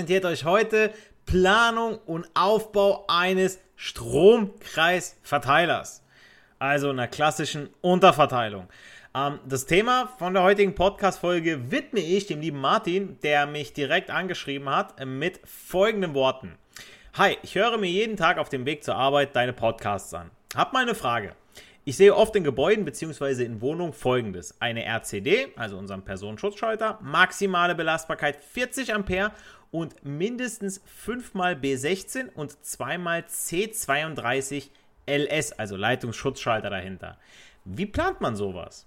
präsentiert euch heute Planung und Aufbau eines Stromkreisverteilers. Also einer klassischen Unterverteilung. Ähm, das Thema von der heutigen Podcast-Folge widme ich dem lieben Martin, der mich direkt angeschrieben hat mit folgenden Worten. Hi, ich höre mir jeden Tag auf dem Weg zur Arbeit deine Podcasts an. Hab mal eine Frage. Ich sehe oft in Gebäuden bzw. in Wohnungen folgendes: Eine RCD, also unseren Personenschutzschalter, maximale Belastbarkeit 40 Ampere und mindestens 5 mal B16 und 2 mal C32 LS, also Leitungsschutzschalter dahinter. Wie plant man sowas?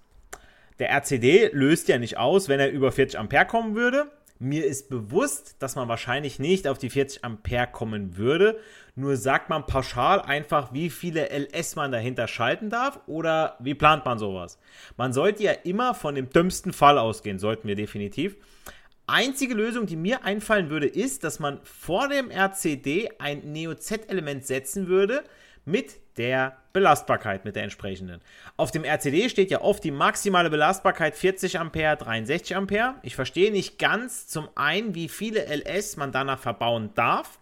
Der RCD löst ja nicht aus, wenn er über 40 Ampere kommen würde. Mir ist bewusst, dass man wahrscheinlich nicht auf die 40 Ampere kommen würde. Nur sagt man pauschal einfach, wie viele LS man dahinter schalten darf oder wie plant man sowas? Man sollte ja immer von dem dümmsten Fall ausgehen, sollten wir definitiv. Einzige Lösung, die mir einfallen würde, ist, dass man vor dem RCD ein Neo-Z-Element setzen würde mit der Belastbarkeit, mit der entsprechenden. Auf dem RCD steht ja oft die maximale Belastbarkeit 40 Ampere, 63 Ampere. Ich verstehe nicht ganz zum einen, wie viele LS man danach verbauen darf,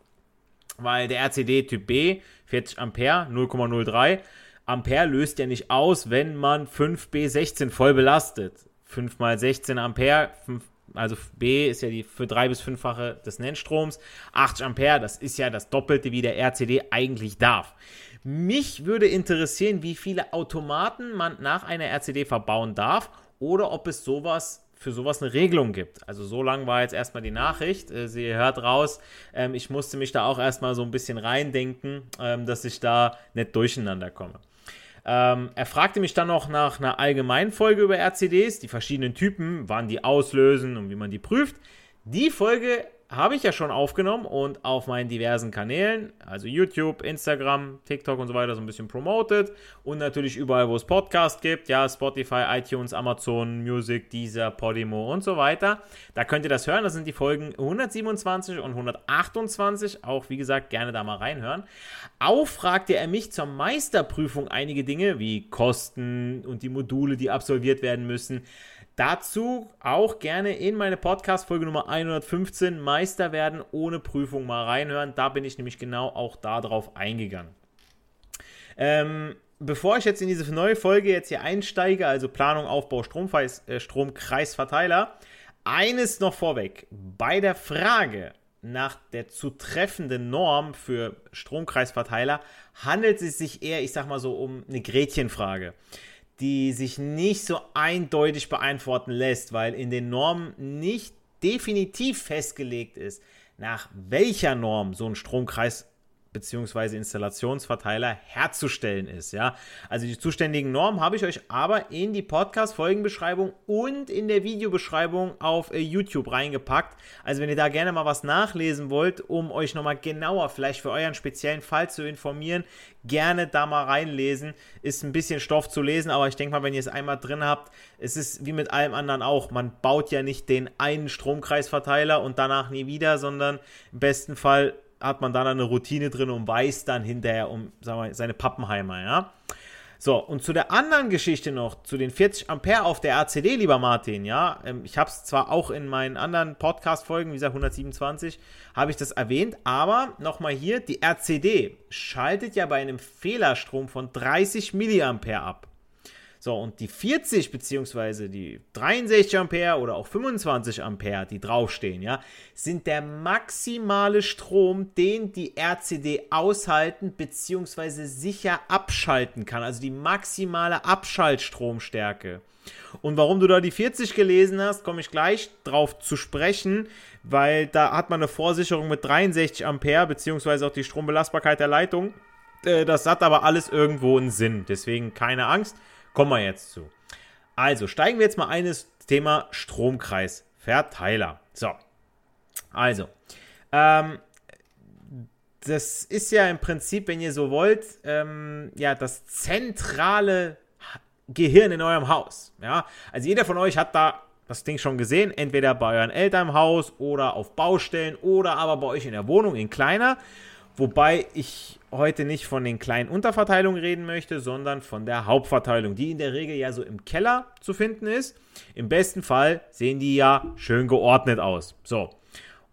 weil der RCD Typ B 40 Ampere, 0,03 Ampere löst ja nicht aus, wenn man 5B16 voll belastet. 5 mal 16 Ampere, 5 also B ist ja die für drei bis fünffache des Nennstroms. 80 Ampere, das ist ja das Doppelte, wie der RCD eigentlich darf. Mich würde interessieren, wie viele Automaten man nach einer RCD verbauen darf oder ob es sowas für sowas eine Regelung gibt. Also so lang war jetzt erstmal die Nachricht. Äh, sie hört raus, ähm, ich musste mich da auch erstmal so ein bisschen reindenken, ähm, dass ich da nicht durcheinander komme. Ähm, er fragte mich dann noch nach einer allgemeinen Folge über RCDs, die verschiedenen Typen, wann die auslösen und wie man die prüft. Die Folge habe ich ja schon aufgenommen und auf meinen diversen Kanälen, also YouTube, Instagram, TikTok und so weiter, so ein bisschen promoted und natürlich überall, wo es Podcasts gibt, ja, Spotify, iTunes, Amazon, Music, Deezer, Podimo und so weiter. Da könnt ihr das hören, das sind die Folgen 127 und 128, auch wie gesagt, gerne da mal reinhören. Auch fragte er mich zur Meisterprüfung einige Dinge wie Kosten und die Module, die absolviert werden müssen. Dazu auch gerne in meine Podcast-Folge Nummer 115 Meister werden ohne Prüfung mal reinhören. Da bin ich nämlich genau auch darauf eingegangen. Ähm, bevor ich jetzt in diese neue Folge jetzt hier einsteige, also Planung, Aufbau, äh, Stromkreisverteiler, eines noch vorweg. Bei der Frage nach der zu treffenden Norm für Stromkreisverteiler handelt es sich eher, ich sag mal so, um eine Gretchenfrage die sich nicht so eindeutig beantworten lässt, weil in den Normen nicht definitiv festgelegt ist, nach welcher Norm so ein Stromkreis beziehungsweise Installationsverteiler herzustellen ist. Ja, also die zuständigen Normen habe ich euch aber in die Podcast-Folgenbeschreibung und in der Videobeschreibung auf äh, YouTube reingepackt. Also wenn ihr da gerne mal was nachlesen wollt, um euch nochmal genauer vielleicht für euren speziellen Fall zu informieren, gerne da mal reinlesen. Ist ein bisschen Stoff zu lesen, aber ich denke mal, wenn ihr es einmal drin habt, es ist wie mit allem anderen auch. Man baut ja nicht den einen Stromkreisverteiler und danach nie wieder, sondern im besten Fall hat man dann eine Routine drin und weiß dann hinterher um wir, seine Pappenheimer, ja. So, und zu der anderen Geschichte noch, zu den 40 Ampere auf der RCD, lieber Martin, ja, ähm, ich habe es zwar auch in meinen anderen Podcast-Folgen, wie gesagt 127, habe ich das erwähnt, aber nochmal hier, die RCD schaltet ja bei einem Fehlerstrom von 30 Milliampere ab. So, und die 40 bzw. die 63 Ampere oder auch 25 Ampere, die draufstehen, ja, sind der maximale Strom, den die RCD aushalten bzw. sicher abschalten kann. Also die maximale Abschaltstromstärke. Und warum du da die 40 gelesen hast, komme ich gleich drauf zu sprechen, weil da hat man eine Vorsicherung mit 63 Ampere, beziehungsweise auch die Strombelastbarkeit der Leitung. Äh, das hat aber alles irgendwo einen Sinn. Deswegen keine Angst. Kommen wir jetzt zu. Also steigen wir jetzt mal ein ins Thema Stromkreisverteiler. So, also, ähm, das ist ja im Prinzip, wenn ihr so wollt, ähm, ja, das zentrale Gehirn in eurem Haus. Ja, also jeder von euch hat da das Ding schon gesehen, entweder bei euren Eltern im Haus oder auf Baustellen oder aber bei euch in der Wohnung in kleiner. Wobei ich heute nicht von den kleinen Unterverteilungen reden möchte, sondern von der Hauptverteilung, die in der Regel ja so im Keller zu finden ist. Im besten Fall sehen die ja schön geordnet aus. So.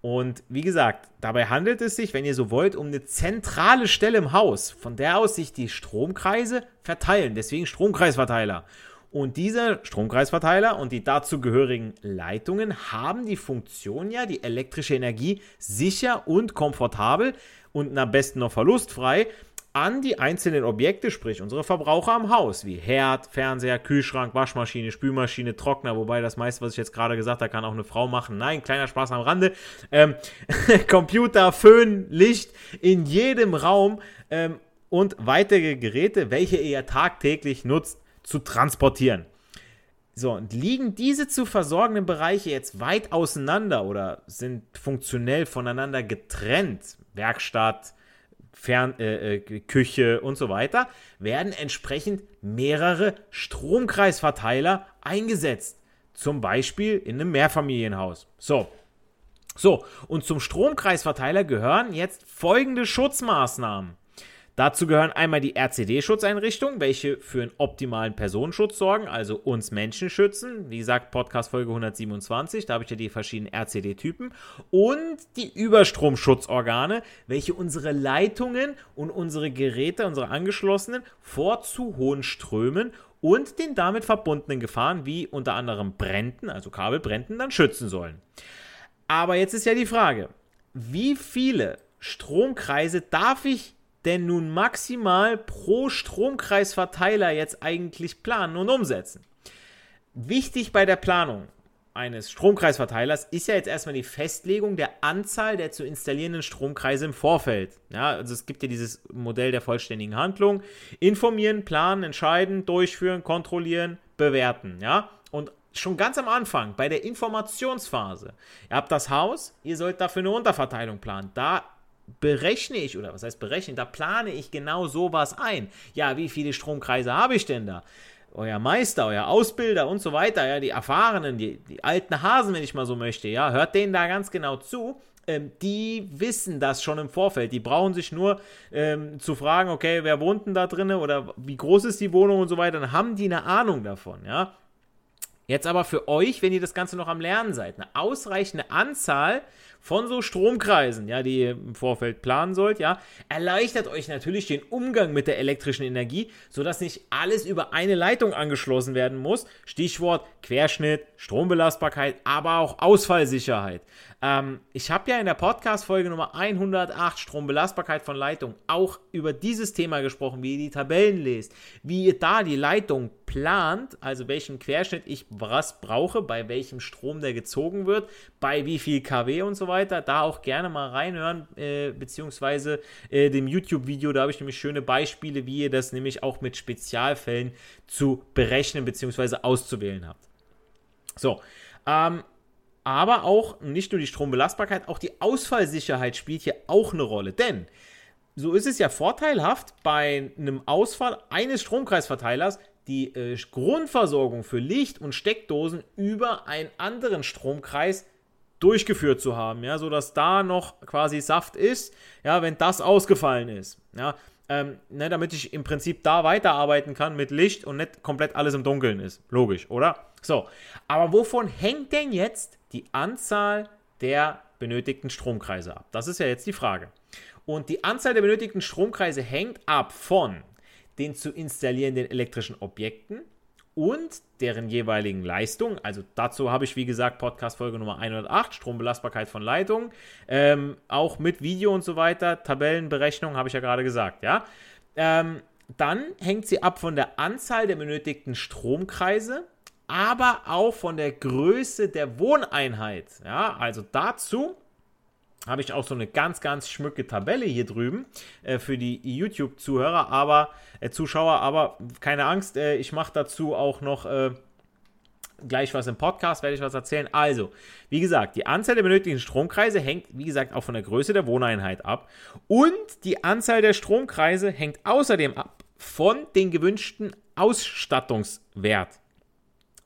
Und wie gesagt, dabei handelt es sich, wenn ihr so wollt, um eine zentrale Stelle im Haus, von der aus sich die Stromkreise verteilen. Deswegen Stromkreisverteiler. Und dieser Stromkreisverteiler und die dazugehörigen Leitungen haben die Funktion ja, die elektrische Energie sicher und komfortabel und am besten noch verlustfrei an die einzelnen Objekte, sprich unsere Verbraucher am Haus, wie Herd, Fernseher, Kühlschrank, Waschmaschine, Spülmaschine, Trockner, wobei das meiste, was ich jetzt gerade gesagt habe, kann auch eine Frau machen. Nein, kleiner Spaß am Rande. Ähm, Computer, Föhn, Licht in jedem Raum ähm, und weitere Geräte, welche ihr tagtäglich nutzt, zu transportieren. So, und liegen diese zu versorgenden Bereiche jetzt weit auseinander oder sind funktionell voneinander getrennt, Werkstatt, Fern, äh, äh, Küche und so weiter, werden entsprechend mehrere Stromkreisverteiler eingesetzt. Zum Beispiel in einem Mehrfamilienhaus. So. So, und zum Stromkreisverteiler gehören jetzt folgende Schutzmaßnahmen. Dazu gehören einmal die RCD-Schutzeinrichtungen, welche für einen optimalen Personenschutz sorgen, also uns Menschen schützen. Wie gesagt, Podcast Folge 127, da habe ich ja die verschiedenen RCD-Typen. Und die Überstromschutzorgane, welche unsere Leitungen und unsere Geräte, unsere angeschlossenen, vor zu hohen Strömen und den damit verbundenen Gefahren wie unter anderem Bränden, also Kabelbränden, dann schützen sollen. Aber jetzt ist ja die Frage, wie viele Stromkreise darf ich denn nun maximal pro Stromkreisverteiler jetzt eigentlich planen und umsetzen? Wichtig bei der Planung eines Stromkreisverteilers ist ja jetzt erstmal die Festlegung der Anzahl der zu installierenden Stromkreise im Vorfeld. Ja, also es gibt ja dieses Modell der vollständigen Handlung. Informieren, planen, entscheiden, durchführen, kontrollieren, bewerten. Ja, und schon ganz am Anfang, bei der Informationsphase. Ihr habt das Haus, ihr sollt dafür eine Unterverteilung planen. Da berechne ich, oder was heißt berechnen, da plane ich genau sowas ein. Ja, wie viele Stromkreise habe ich denn da? Euer Meister, euer Ausbilder und so weiter, ja, die Erfahrenen, die, die alten Hasen, wenn ich mal so möchte, ja, hört denen da ganz genau zu. Ähm, die wissen das schon im Vorfeld. Die brauchen sich nur ähm, zu fragen, okay, wer wohnt denn da drin oder wie groß ist die Wohnung und so weiter, dann haben die eine Ahnung davon, ja. Jetzt aber für euch, wenn ihr das Ganze noch am Lernen seid, eine ausreichende Anzahl von so Stromkreisen, ja, die ihr im Vorfeld planen sollt, ja, erleichtert euch natürlich den Umgang mit der elektrischen Energie, sodass nicht alles über eine Leitung angeschlossen werden muss. Stichwort Querschnitt, Strombelastbarkeit, aber auch Ausfallsicherheit. Ähm, ich habe ja in der Podcast-Folge Nummer 108 Strombelastbarkeit von Leitung auch über dieses Thema gesprochen, wie ihr die Tabellen lest, wie ihr da die Leitung plant, also welchen Querschnitt ich was brauche, bei welchem Strom der gezogen wird, bei wie viel kW und so weiter. Da auch gerne mal reinhören, äh, beziehungsweise äh, dem YouTube-Video, da habe ich nämlich schöne Beispiele, wie ihr das nämlich auch mit Spezialfällen zu berechnen beziehungsweise auszuwählen habt. So, ähm, aber auch nicht nur die Strombelastbarkeit, auch die Ausfallsicherheit spielt hier auch eine Rolle. Denn so ist es ja vorteilhaft bei einem Ausfall eines Stromkreisverteilers die äh, Grundversorgung für Licht und Steckdosen über einen anderen Stromkreis durchgeführt zu haben, ja, sodass da noch quasi Saft ist, ja, wenn das ausgefallen ist, ja, ähm, ne, damit ich im Prinzip da weiterarbeiten kann mit Licht und nicht komplett alles im Dunkeln ist. Logisch, oder? So, aber wovon hängt denn jetzt die Anzahl der benötigten Stromkreise ab? Das ist ja jetzt die Frage. Und die Anzahl der benötigten Stromkreise hängt ab von den zu installierenden elektrischen Objekten und deren jeweiligen Leistung. Also dazu habe ich, wie gesagt, Podcast-Folge Nummer 108, Strombelastbarkeit von Leitungen. Ähm, auch mit Video und so weiter, Tabellenberechnung habe ich ja gerade gesagt, ja. Ähm, dann hängt sie ab von der Anzahl der benötigten Stromkreise, aber auch von der Größe der Wohneinheit. Ja, also dazu habe ich auch so eine ganz, ganz schmücke Tabelle hier drüben äh, für die YouTube-Zuhörer, aber äh, Zuschauer, aber keine Angst, äh, ich mache dazu auch noch äh, gleich was im Podcast, werde ich was erzählen. Also, wie gesagt, die Anzahl der benötigten Stromkreise hängt, wie gesagt, auch von der Größe der Wohneinheit ab. Und die Anzahl der Stromkreise hängt außerdem ab von den gewünschten Ausstattungswert.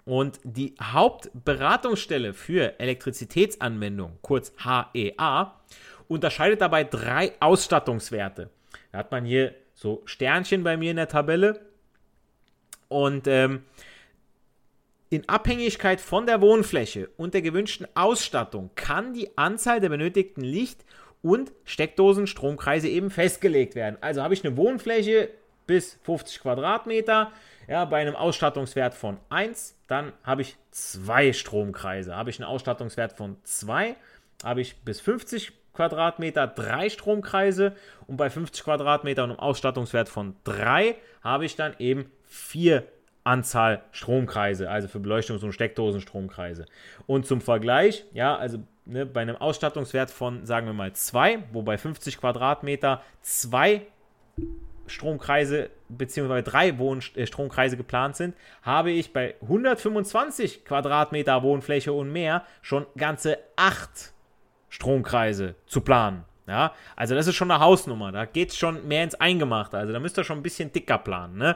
Und die Hauptberatungsstelle für Elektrizitätsanwendungen, kurz HEA, unterscheidet dabei drei Ausstattungswerte. Da hat man hier so Sternchen bei mir in der Tabelle. Und ähm, in Abhängigkeit von der Wohnfläche und der gewünschten Ausstattung kann die Anzahl der benötigten Licht- und Steckdosenstromkreise eben festgelegt werden. Also habe ich eine Wohnfläche bis 50 Quadratmeter, ja, bei einem Ausstattungswert von 1, dann habe ich zwei Stromkreise. Habe ich einen Ausstattungswert von 2, habe ich bis 50 Quadratmeter drei Stromkreise und bei 50 Quadratmeter und einem Ausstattungswert von 3 habe ich dann eben vier Anzahl Stromkreise, also für Beleuchtungs- und Steckdosenstromkreise. Und zum Vergleich, ja, also ne, bei einem Ausstattungswert von, sagen wir mal, 2, wo bei 50 Quadratmeter zwei Stromkreise bzw. drei Wohnstromkreise äh, geplant sind, habe ich bei 125 Quadratmeter Wohnfläche und mehr schon ganze acht Stromkreise zu planen. Ja, also das ist schon eine Hausnummer. Da geht es schon mehr ins Eingemachte. Also da müsst ihr schon ein bisschen dicker planen. Ne?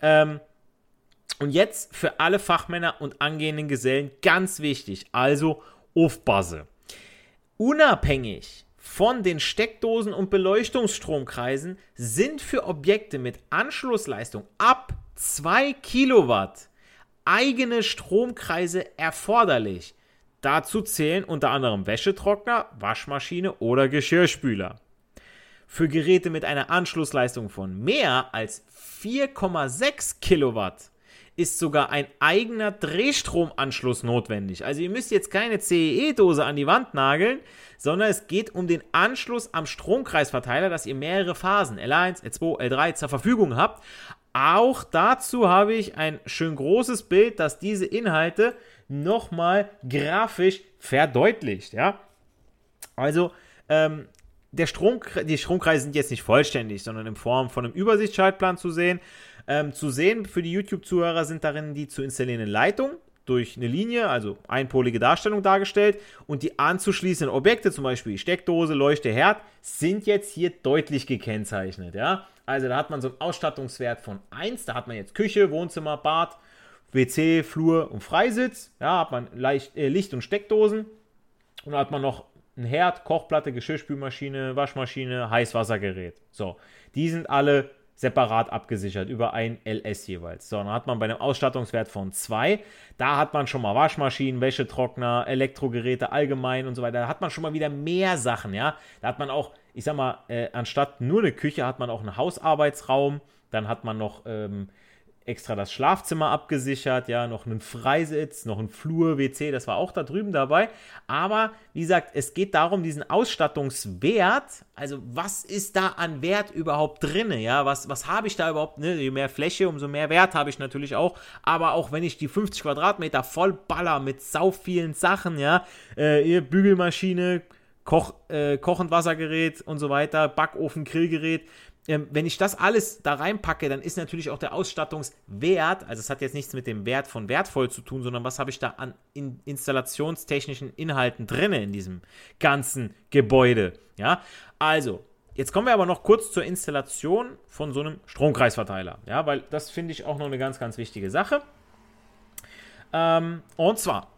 Ähm, und jetzt für alle Fachmänner und angehenden Gesellen ganz wichtig. Also Aufpasse. Unabhängig von den Steckdosen und Beleuchtungsstromkreisen sind für Objekte mit Anschlussleistung ab 2 Kilowatt eigene Stromkreise erforderlich. Dazu zählen unter anderem Wäschetrockner, Waschmaschine oder Geschirrspüler. Für Geräte mit einer Anschlussleistung von mehr als 4,6 Kilowatt ist sogar ein eigener Drehstromanschluss notwendig. Also ihr müsst jetzt keine CEE-Dose an die Wand nageln, sondern es geht um den Anschluss am Stromkreisverteiler, dass ihr mehrere Phasen L1, L2, L3 zur Verfügung habt. Auch dazu habe ich ein schön großes Bild, das diese Inhalte nochmal grafisch verdeutlicht. Ja? Also, ähm, der Strom, die Stromkreise sind jetzt nicht vollständig, sondern in Form von einem Übersichtsschaltplan zu sehen. Ähm, zu sehen für die YouTube-Zuhörer sind darin die zu installierenden Leitungen durch eine Linie, also einpolige Darstellung dargestellt und die anzuschließenden Objekte, zum Beispiel Steckdose, Leuchte, Herd, sind jetzt hier deutlich gekennzeichnet. Ja? Also da hat man so einen Ausstattungswert von 1, da hat man jetzt Küche, Wohnzimmer, Bad, WC, Flur und Freisitz, ja, hat man Leicht, äh, Licht- und Steckdosen und dann hat man noch ein Herd, Kochplatte, Geschirrspülmaschine, Waschmaschine, Heißwassergerät. So, die sind alle separat abgesichert über ein LS jeweils. So, dann hat man bei einem Ausstattungswert von 2, da hat man schon mal Waschmaschinen, Wäschetrockner, Elektrogeräte allgemein und so weiter. Da hat man schon mal wieder mehr Sachen, ja. Da hat man auch, ich sag mal, äh, anstatt nur eine Küche hat man auch einen Hausarbeitsraum, dann hat man noch ähm, extra das Schlafzimmer abgesichert, ja, noch einen Freisitz, noch ein Flur, WC, das war auch da drüben dabei. Aber wie gesagt, es geht darum, diesen Ausstattungswert, also was ist da an Wert überhaupt drin, ja, was, was habe ich da überhaupt, ne? je mehr Fläche, umso mehr Wert habe ich natürlich auch. Aber auch wenn ich die 50 Quadratmeter voll baller mit sau vielen Sachen, ja, äh, Bügelmaschine, Koch, äh, Kochend Wassergerät und so weiter, Backofen, Grillgerät, ähm, wenn ich das alles da reinpacke, dann ist natürlich auch der Ausstattungswert, also es hat jetzt nichts mit dem Wert von wertvoll zu tun, sondern was habe ich da an in installationstechnischen Inhalten drin in diesem ganzen Gebäude. Ja, also Jetzt kommen wir aber noch kurz zur Installation von so einem Stromkreisverteiler. Ja, weil das finde ich auch noch eine ganz, ganz wichtige Sache. Ähm, und zwar,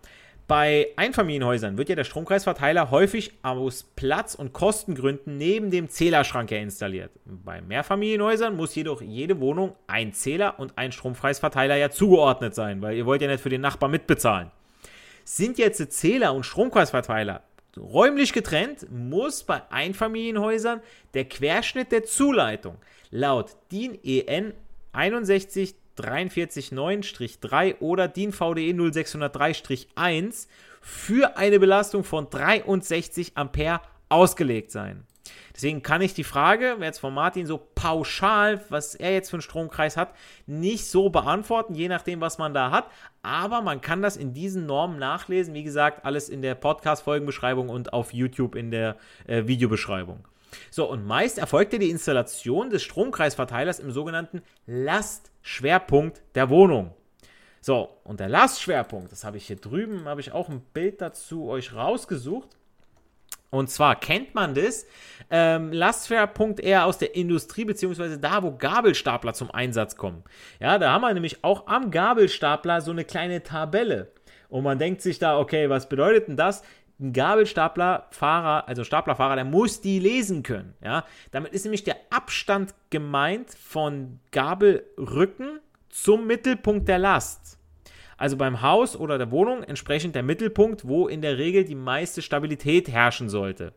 bei Einfamilienhäusern wird ja der Stromkreisverteiler häufig aus Platz- und Kostengründen neben dem Zählerschrank installiert. Bei Mehrfamilienhäusern muss jedoch jede Wohnung ein Zähler und ein Stromkreisverteiler ja zugeordnet sein, weil ihr wollt ja nicht für den Nachbar mitbezahlen. Sind jetzt Zähler und Stromkreisverteiler räumlich getrennt, muss bei Einfamilienhäusern der Querschnitt der Zuleitung laut DIN EN 61 439-3 oder DIN VDE 0603-1 für eine Belastung von 63 Ampere ausgelegt sein. Deswegen kann ich die Frage, jetzt von Martin so pauschal, was er jetzt für einen Stromkreis hat, nicht so beantworten, je nachdem, was man da hat. Aber man kann das in diesen Normen nachlesen. Wie gesagt, alles in der Podcast-Folgenbeschreibung und auf YouTube in der äh, Videobeschreibung. So, und meist erfolgte die Installation des Stromkreisverteilers im sogenannten Lastschwerpunkt der Wohnung. So, und der Lastschwerpunkt, das habe ich hier drüben, habe ich auch ein Bild dazu euch rausgesucht. Und zwar kennt man das, ähm, Lastschwerpunkt eher aus der Industrie, beziehungsweise da, wo Gabelstapler zum Einsatz kommen. Ja, da haben wir nämlich auch am Gabelstapler so eine kleine Tabelle. Und man denkt sich da, okay, was bedeutet denn das? Ein Gabelstaplerfahrer, also Staplerfahrer, der muss die lesen können. Ja, damit ist nämlich der Abstand gemeint von Gabelrücken zum Mittelpunkt der Last. Also beim Haus oder der Wohnung entsprechend der Mittelpunkt, wo in der Regel die meiste Stabilität herrschen sollte.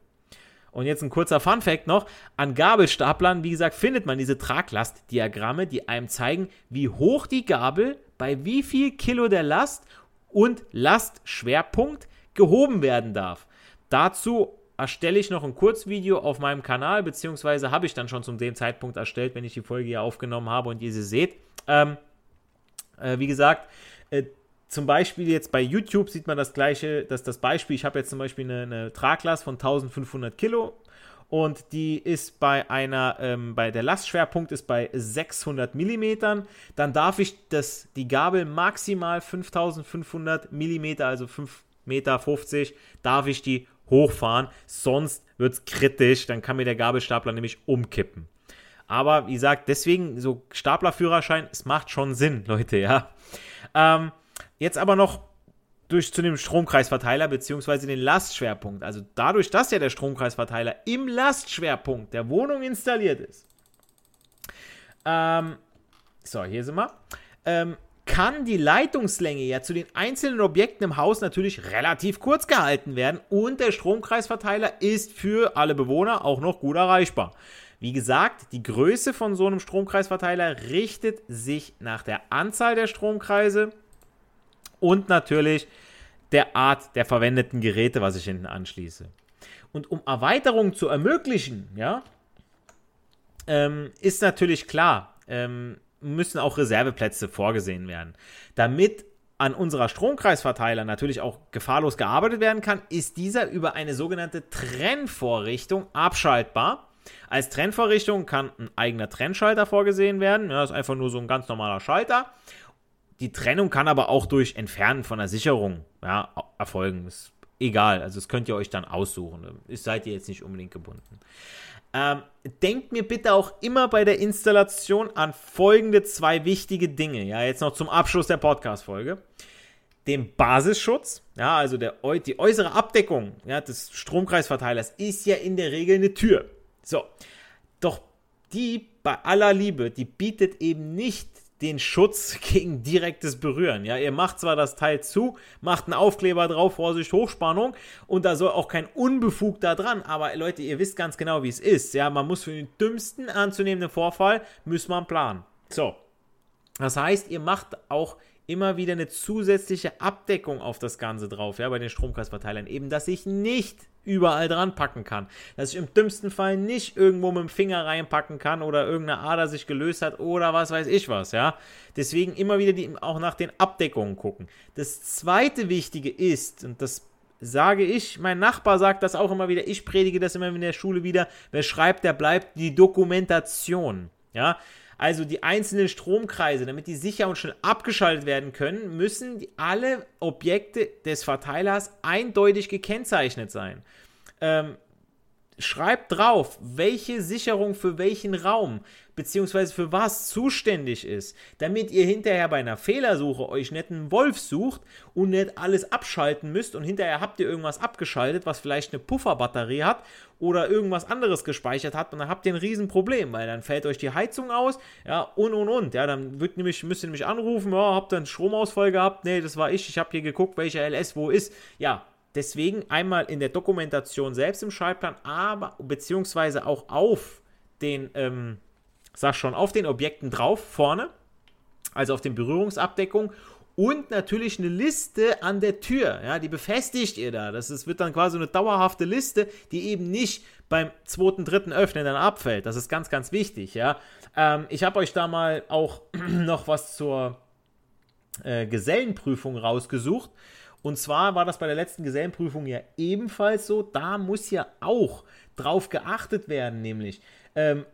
Und jetzt ein kurzer Fun-Fact noch: An Gabelstaplern, wie gesagt, findet man diese Traglastdiagramme, die einem zeigen, wie hoch die Gabel bei wie viel Kilo der Last und Lastschwerpunkt gehoben werden darf. Dazu erstelle ich noch ein Kurzvideo auf meinem Kanal, beziehungsweise habe ich dann schon zu dem Zeitpunkt erstellt, wenn ich die Folge hier aufgenommen habe und ihr sie seht. Ähm, äh, wie gesagt, äh, zum Beispiel jetzt bei YouTube sieht man das gleiche, dass das Beispiel, ich habe jetzt zum Beispiel eine, eine Traglast von 1500 Kilo und die ist bei einer, ähm, bei der Lastschwerpunkt ist bei 600 Millimetern, dann darf ich das, die Gabel maximal 5500 Millimeter, also 5,50 Meter, 50, darf ich die hochfahren, sonst wird es kritisch, dann kann mir der Gabelstapler nämlich umkippen. Aber wie gesagt, deswegen so Staplerführerschein, es macht schon Sinn, Leute, ja. Ähm, jetzt aber noch durch zu dem Stromkreisverteiler bzw. den Lastschwerpunkt. Also dadurch, dass ja der Stromkreisverteiler im Lastschwerpunkt der Wohnung installiert ist. Ähm, so, hier sind wir. Ähm, kann die Leitungslänge ja zu den einzelnen Objekten im Haus natürlich relativ kurz gehalten werden und der Stromkreisverteiler ist für alle Bewohner auch noch gut erreichbar. Wie gesagt, die Größe von so einem Stromkreisverteiler richtet sich nach der Anzahl der Stromkreise und natürlich der Art der verwendeten Geräte, was ich hinten anschließe. Und um Erweiterungen zu ermöglichen, ja, ähm, ist natürlich klar, ähm, müssen auch Reserveplätze vorgesehen werden. Damit an unserer Stromkreisverteiler natürlich auch gefahrlos gearbeitet werden kann, ist dieser über eine sogenannte Trennvorrichtung abschaltbar als Trennvorrichtung kann ein eigener Trennschalter vorgesehen werden. Ja, das ist einfach nur so ein ganz normaler Schalter. Die Trennung kann aber auch durch Entfernen von der Sicherung ja, erfolgen. Ist egal, also das könnt ihr euch dann aussuchen. Ist, seid ihr jetzt nicht unbedingt gebunden. Ähm, denkt mir bitte auch immer bei der Installation an folgende zwei wichtige Dinge. Ja, jetzt noch zum Abschluss der Podcast-Folge. Den Basisschutz, ja, also der, die äußere Abdeckung ja, des Stromkreisverteilers ist ja in der Regel eine Tür. So, doch die bei aller Liebe, die bietet eben nicht den Schutz gegen direktes Berühren. Ja, ihr macht zwar das Teil zu, macht einen Aufkleber drauf, Vorsicht, Hochspannung, und da soll auch kein Unbefug da dran, aber Leute, ihr wisst ganz genau, wie es ist. Ja, man muss für den dümmsten anzunehmenden Vorfall, muss man planen. So. Das heißt, ihr macht auch immer wieder eine zusätzliche Abdeckung auf das Ganze drauf, ja, bei den Stromkreisverteilern. Eben, dass ich nicht überall dran packen kann. Dass ich im dümmsten Fall nicht irgendwo mit dem Finger reinpacken kann oder irgendeine Ader sich gelöst hat oder was weiß ich was, ja. Deswegen immer wieder die, auch nach den Abdeckungen gucken. Das zweite Wichtige ist, und das sage ich, mein Nachbar sagt das auch immer wieder, ich predige das immer in der Schule wieder, wer schreibt, der bleibt, die Dokumentation, ja. Also die einzelnen Stromkreise, damit die sicher und schnell abgeschaltet werden können, müssen alle Objekte des Verteilers eindeutig gekennzeichnet sein. Ähm, schreibt drauf, welche Sicherung für welchen Raum beziehungsweise für was zuständig ist, damit ihr hinterher bei einer Fehlersuche euch nicht einen Wolf sucht und nicht alles abschalten müsst und hinterher habt ihr irgendwas abgeschaltet, was vielleicht eine Pufferbatterie hat oder irgendwas anderes gespeichert hat und dann habt ihr ein Riesenproblem, weil dann fällt euch die Heizung aus, ja, und und und, ja, dann wird nämlich, müsst ihr nämlich anrufen, ja, habt ihr einen Stromausfall gehabt, nee, das war ich, ich habe hier geguckt, welcher LS wo ist, ja, Deswegen einmal in der Dokumentation selbst im Schaltplan, aber beziehungsweise auch auf den, ähm, sag schon, auf den Objekten drauf, vorne. also auf den Berührungsabdeckungen und natürlich eine Liste an der Tür. Ja, die befestigt ihr da. Das ist, wird dann quasi eine dauerhafte Liste, die eben nicht beim zweiten, dritten Öffnen dann abfällt. Das ist ganz, ganz wichtig. Ja, ähm, ich habe euch da mal auch noch was zur äh, Gesellenprüfung rausgesucht. Und zwar war das bei der letzten Gesellenprüfung ja ebenfalls so. Da muss ja auch drauf geachtet werden, nämlich ähm,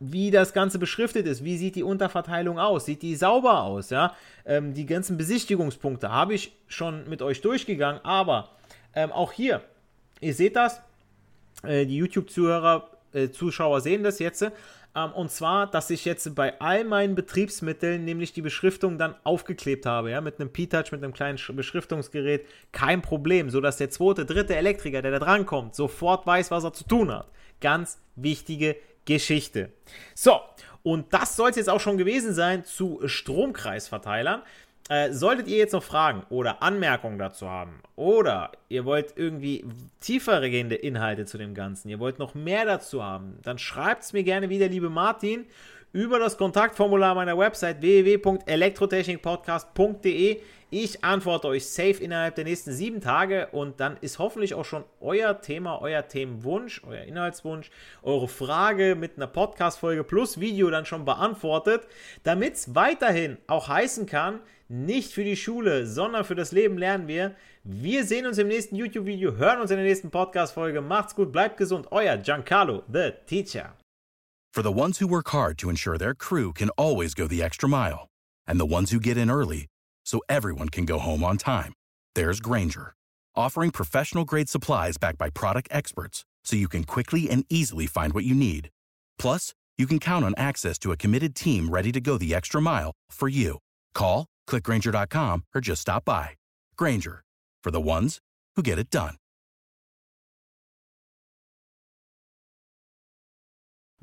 wie das Ganze beschriftet ist, wie sieht die Unterverteilung aus, sieht die sauber aus, ja. Ähm, die ganzen Besichtigungspunkte habe ich schon mit euch durchgegangen, aber ähm, auch hier, ihr seht das, äh, die YouTube-Zuhörer, äh, Zuschauer sehen das jetzt, ähm, und zwar, dass ich jetzt bei all meinen Betriebsmitteln nämlich die Beschriftung dann aufgeklebt habe, ja, mit einem P-Touch, mit einem kleinen Beschriftungsgerät, kein Problem, sodass der zweite, dritte Elektriker, der da drankommt, sofort weiß, was er zu tun hat. Ganz wichtige Geschichte. So, und das soll es jetzt auch schon gewesen sein zu Stromkreisverteilern. Äh, solltet ihr jetzt noch Fragen oder Anmerkungen dazu haben oder ihr wollt irgendwie tiefergehende Inhalte zu dem Ganzen, ihr wollt noch mehr dazu haben, dann schreibt es mir gerne wieder, liebe Martin, über das Kontaktformular meiner Website www.elektrotechnikpodcast.de. Ich antworte euch safe innerhalb der nächsten sieben Tage und dann ist hoffentlich auch schon euer Thema, euer Themenwunsch, euer Inhaltswunsch, eure Frage mit einer Podcast-Folge plus Video dann schon beantwortet, damit es weiterhin auch heißen kann, nicht für die Schule, sondern für das Leben lernen wir. Wir sehen uns im nächsten YouTube-Video, hören uns in der nächsten Podcast-Folge. Macht's gut, bleibt gesund. Euer Giancarlo, the Teacher. For the ones who work hard to ensure their crew can always go the extra mile, and the ones who get in early so everyone can go home on time, there's Granger, offering professional grade supplies backed by product experts so you can quickly and easily find what you need. Plus, you can count on access to a committed team ready to go the extra mile for you. Call, clickgranger.com, or just stop by. Granger, for the ones who get it done.